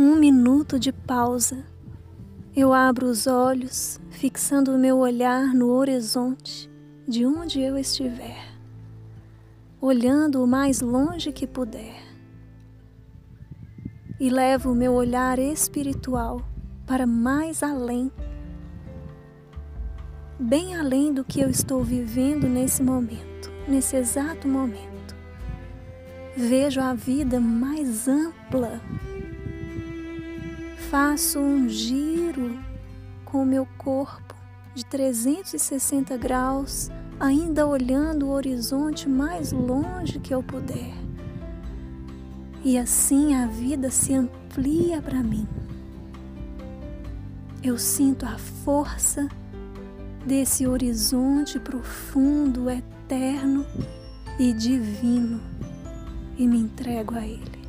minuto de pausa, eu abro os olhos, fixando o meu olhar no horizonte de onde eu estiver, olhando o mais longe que puder. E levo o meu olhar espiritual para mais além, bem além do que eu estou vivendo nesse momento, nesse exato momento. Vejo a vida mais ampla. Faço um giro com o meu corpo de 360 graus, ainda olhando o horizonte mais longe que eu puder. E assim a vida se amplia para mim eu sinto a força desse horizonte profundo, eterno e divino e me entrego a Ele.